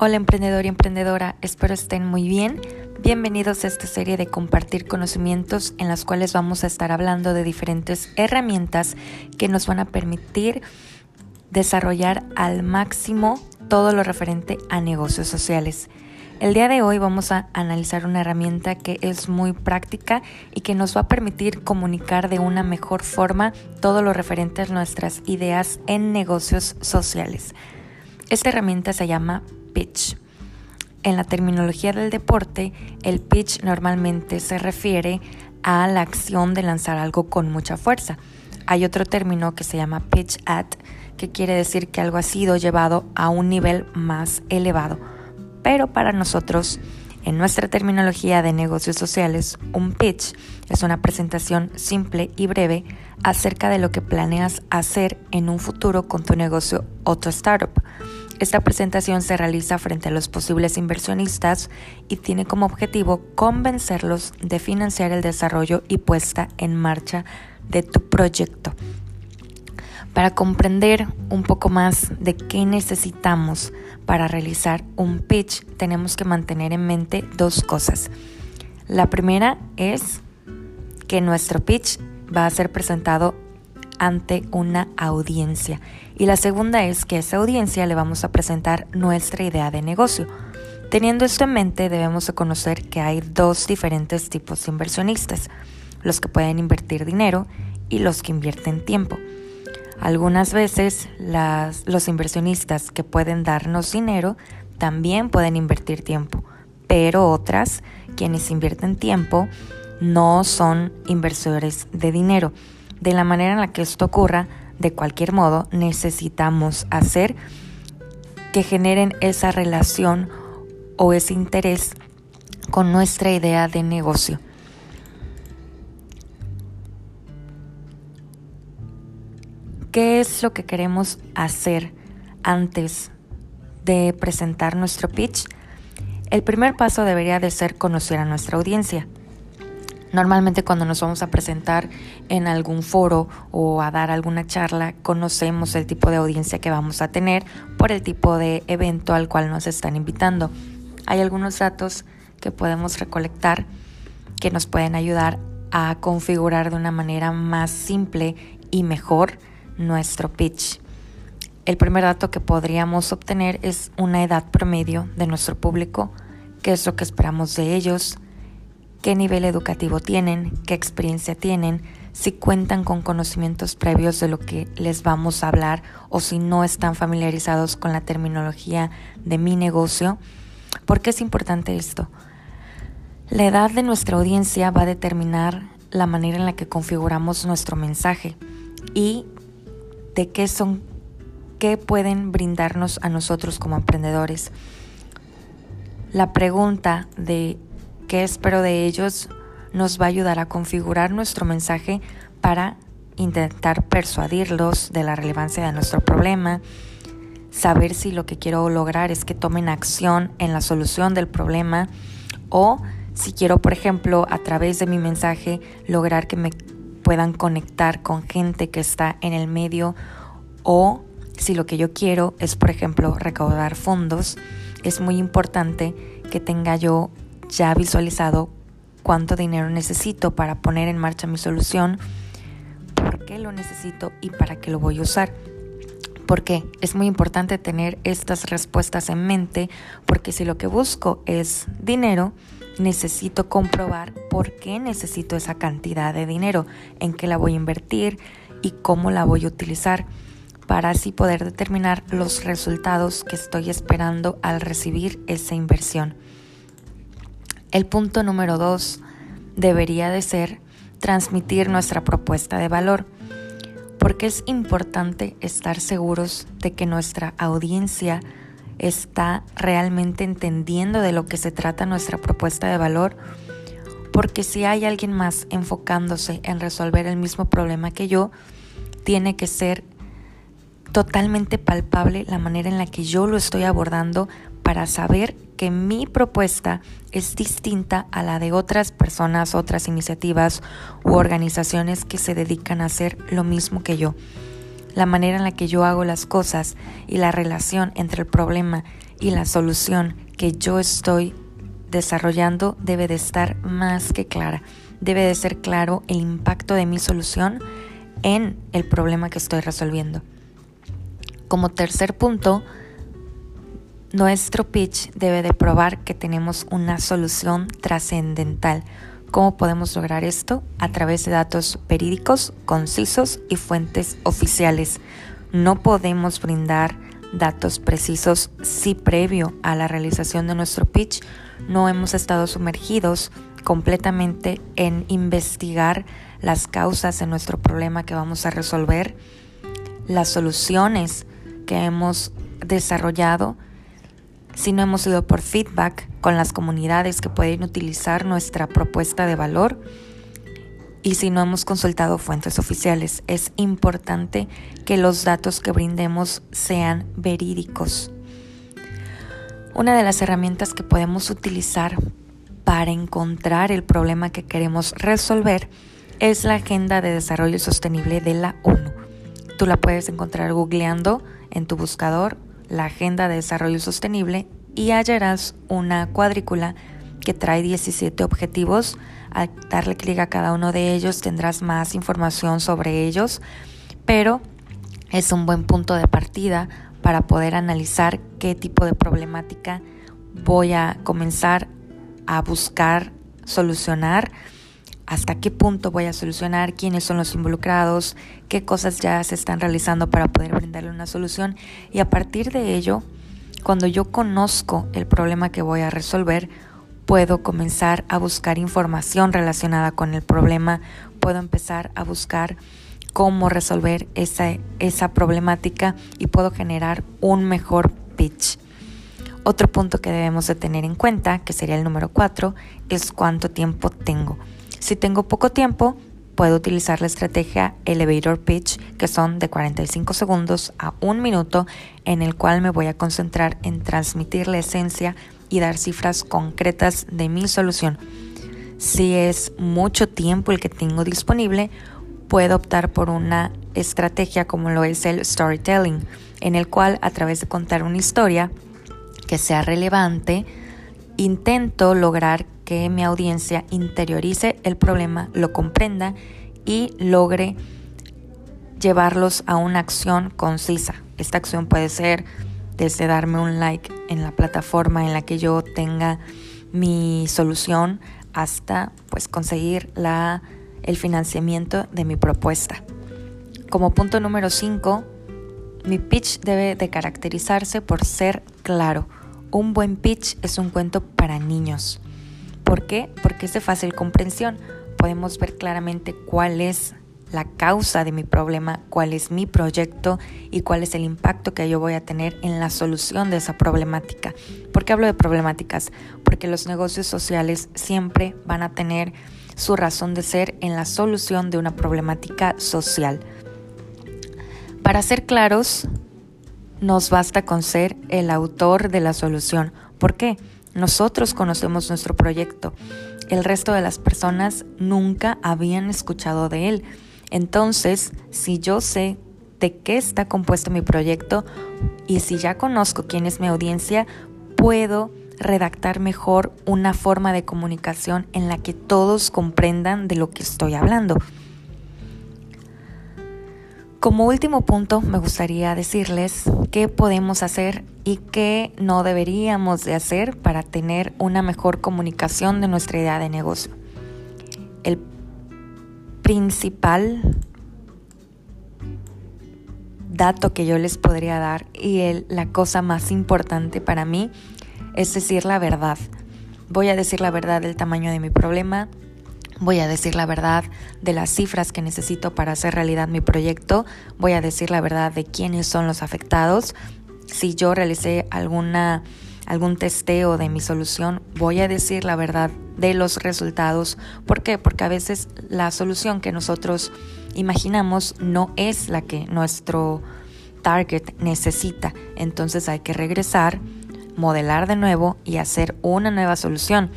Hola emprendedor y emprendedora, espero estén muy bien. Bienvenidos a esta serie de compartir conocimientos en las cuales vamos a estar hablando de diferentes herramientas que nos van a permitir desarrollar al máximo todo lo referente a negocios sociales. El día de hoy vamos a analizar una herramienta que es muy práctica y que nos va a permitir comunicar de una mejor forma todo lo referente a nuestras ideas en negocios sociales. Esta herramienta se llama pitch. En la terminología del deporte, el pitch normalmente se refiere a la acción de lanzar algo con mucha fuerza. Hay otro término que se llama pitch at, que quiere decir que algo ha sido llevado a un nivel más elevado. Pero para nosotros, en nuestra terminología de negocios sociales, un pitch es una presentación simple y breve acerca de lo que planeas hacer en un futuro con tu negocio o tu startup. Esta presentación se realiza frente a los posibles inversionistas y tiene como objetivo convencerlos de financiar el desarrollo y puesta en marcha de tu proyecto. Para comprender un poco más de qué necesitamos para realizar un pitch, tenemos que mantener en mente dos cosas. La primera es que nuestro pitch va a ser presentado ante una audiencia. Y la segunda es que a esa audiencia le vamos a presentar nuestra idea de negocio. Teniendo esto en mente, debemos de conocer que hay dos diferentes tipos de inversionistas, los que pueden invertir dinero y los que invierten tiempo. Algunas veces los inversionistas que pueden darnos dinero también pueden invertir tiempo, pero otras, quienes invierten tiempo, no son inversores de dinero. De la manera en la que esto ocurra, de cualquier modo, necesitamos hacer que generen esa relación o ese interés con nuestra idea de negocio. ¿Qué es lo que queremos hacer antes de presentar nuestro pitch? El primer paso debería de ser conocer a nuestra audiencia. Normalmente cuando nos vamos a presentar en algún foro o a dar alguna charla, conocemos el tipo de audiencia que vamos a tener por el tipo de evento al cual nos están invitando. Hay algunos datos que podemos recolectar que nos pueden ayudar a configurar de una manera más simple y mejor nuestro pitch. El primer dato que podríamos obtener es una edad promedio de nuestro público, qué es lo que esperamos de ellos, qué nivel educativo tienen, qué experiencia tienen, si cuentan con conocimientos previos de lo que les vamos a hablar o si no están familiarizados con la terminología de mi negocio. ¿Por qué es importante esto? La edad de nuestra audiencia va a determinar la manera en la que configuramos nuestro mensaje y de qué son, qué pueden brindarnos a nosotros como emprendedores. La pregunta de qué espero de ellos nos va a ayudar a configurar nuestro mensaje para intentar persuadirlos de la relevancia de nuestro problema, saber si lo que quiero lograr es que tomen acción en la solución del problema o si quiero, por ejemplo, a través de mi mensaje lograr que me puedan conectar con gente que está en el medio o si lo que yo quiero es, por ejemplo, recaudar fondos, es muy importante que tenga yo ya visualizado cuánto dinero necesito para poner en marcha mi solución, por qué lo necesito y para qué lo voy a usar. Porque es muy importante tener estas respuestas en mente, porque si lo que busco es dinero, necesito comprobar por qué necesito esa cantidad de dinero, en qué la voy a invertir y cómo la voy a utilizar para así poder determinar los resultados que estoy esperando al recibir esa inversión. El punto número dos debería de ser transmitir nuestra propuesta de valor, porque es importante estar seguros de que nuestra audiencia está realmente entendiendo de lo que se trata nuestra propuesta de valor, porque si hay alguien más enfocándose en resolver el mismo problema que yo, tiene que ser totalmente palpable la manera en la que yo lo estoy abordando para saber que mi propuesta es distinta a la de otras personas, otras iniciativas u organizaciones que se dedican a hacer lo mismo que yo. La manera en la que yo hago las cosas y la relación entre el problema y la solución que yo estoy desarrollando debe de estar más que clara. Debe de ser claro el impacto de mi solución en el problema que estoy resolviendo. Como tercer punto, nuestro pitch debe de probar que tenemos una solución trascendental. ¿Cómo podemos lograr esto? A través de datos verídicos, concisos y fuentes oficiales. No podemos brindar datos precisos si previo a la realización de nuestro pitch no hemos estado sumergidos completamente en investigar las causas de nuestro problema que vamos a resolver, las soluciones que hemos desarrollado, si no hemos ido por feedback con las comunidades que pueden utilizar nuestra propuesta de valor y si no hemos consultado fuentes oficiales. Es importante que los datos que brindemos sean verídicos. Una de las herramientas que podemos utilizar para encontrar el problema que queremos resolver es la Agenda de Desarrollo Sostenible de la ONU. Tú la puedes encontrar googleando en tu buscador la Agenda de Desarrollo Sostenible y hallarás una cuadrícula que trae 17 objetivos. Al darle clic a cada uno de ellos tendrás más información sobre ellos, pero es un buen punto de partida para poder analizar qué tipo de problemática voy a comenzar a buscar solucionar hasta qué punto voy a solucionar, quiénes son los involucrados, qué cosas ya se están realizando para poder brindarle una solución y a partir de ello, cuando yo conozco el problema que voy a resolver, puedo comenzar a buscar información relacionada con el problema, puedo empezar a buscar cómo resolver esa, esa problemática y puedo generar un mejor pitch. Otro punto que debemos de tener en cuenta, que sería el número 4, es cuánto tiempo tengo. Si tengo poco tiempo, puedo utilizar la estrategia Elevator Pitch, que son de 45 segundos a un minuto, en el cual me voy a concentrar en transmitir la esencia y dar cifras concretas de mi solución. Si es mucho tiempo el que tengo disponible, puedo optar por una estrategia como lo es el storytelling, en el cual a través de contar una historia que sea relevante, intento lograr que mi audiencia interiorice el problema, lo comprenda y logre llevarlos a una acción concisa. Esta acción puede ser desde darme un like en la plataforma en la que yo tenga mi solución hasta pues conseguir la, el financiamiento de mi propuesta. Como punto número 5, mi pitch debe de caracterizarse por ser claro. Un buen pitch es un cuento para niños. ¿Por qué? Porque es de fácil comprensión. Podemos ver claramente cuál es la causa de mi problema, cuál es mi proyecto y cuál es el impacto que yo voy a tener en la solución de esa problemática. ¿Por qué hablo de problemáticas? Porque los negocios sociales siempre van a tener su razón de ser en la solución de una problemática social. Para ser claros, nos basta con ser el autor de la solución. ¿Por qué? Nosotros conocemos nuestro proyecto. El resto de las personas nunca habían escuchado de él. Entonces, si yo sé de qué está compuesto mi proyecto y si ya conozco quién es mi audiencia, puedo redactar mejor una forma de comunicación en la que todos comprendan de lo que estoy hablando. Como último punto, me gustaría decirles qué podemos hacer y qué no deberíamos de hacer para tener una mejor comunicación de nuestra idea de negocio. El principal dato que yo les podría dar y la cosa más importante para mí es decir la verdad. Voy a decir la verdad del tamaño de mi problema, Voy a decir la verdad de las cifras que necesito para hacer realidad mi proyecto. Voy a decir la verdad de quiénes son los afectados. Si yo realicé alguna, algún testeo de mi solución, voy a decir la verdad de los resultados. ¿Por qué? Porque a veces la solución que nosotros imaginamos no es la que nuestro target necesita. Entonces hay que regresar, modelar de nuevo y hacer una nueva solución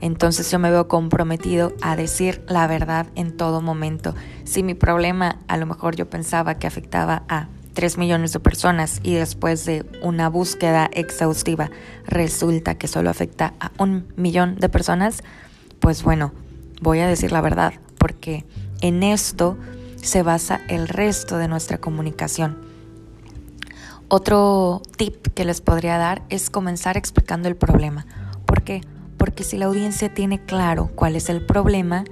entonces yo me veo comprometido a decir la verdad en todo momento. Si mi problema a lo mejor yo pensaba que afectaba a 3 millones de personas y después de una búsqueda exhaustiva resulta que solo afecta a un millón de personas, pues bueno, voy a decir la verdad, porque en esto se basa el resto de nuestra comunicación. Otro tip que les podría dar es comenzar explicando el problema. ¿Por qué? Porque si la audiencia tiene claro cuál es el problema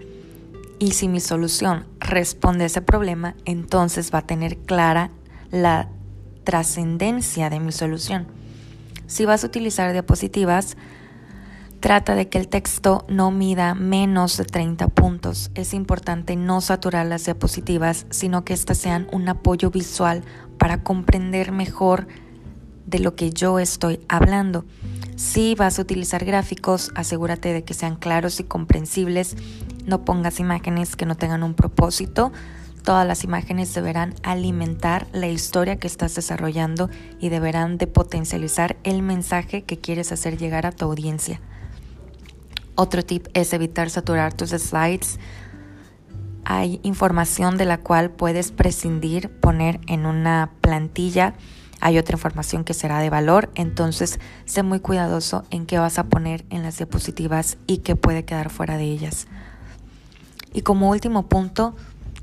y si mi solución responde a ese problema, entonces va a tener clara la trascendencia de mi solución. Si vas a utilizar diapositivas, trata de que el texto no mida menos de 30 puntos. Es importante no saturar las diapositivas, sino que éstas sean un apoyo visual para comprender mejor de lo que yo estoy hablando. Si vas a utilizar gráficos, asegúrate de que sean claros y comprensibles. No pongas imágenes que no tengan un propósito. Todas las imágenes deberán alimentar la historia que estás desarrollando y deberán de potencializar el mensaje que quieres hacer llegar a tu audiencia. Otro tip es evitar saturar tus slides. Hay información de la cual puedes prescindir, poner en una plantilla. Hay otra información que será de valor, entonces sé muy cuidadoso en qué vas a poner en las diapositivas y qué puede quedar fuera de ellas. Y como último punto,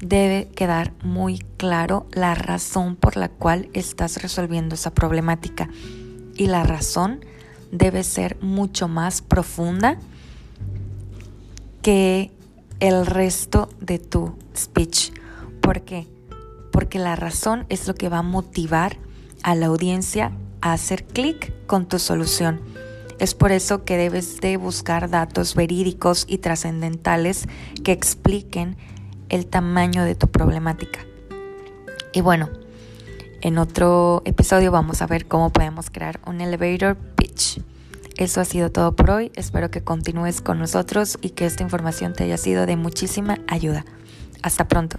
debe quedar muy claro la razón por la cual estás resolviendo esa problemática. Y la razón debe ser mucho más profunda que el resto de tu speech. ¿Por qué? Porque la razón es lo que va a motivar a la audiencia a hacer clic con tu solución. Es por eso que debes de buscar datos verídicos y trascendentales que expliquen el tamaño de tu problemática. Y bueno, en otro episodio vamos a ver cómo podemos crear un elevator pitch. Eso ha sido todo por hoy. Espero que continúes con nosotros y que esta información te haya sido de muchísima ayuda. Hasta pronto.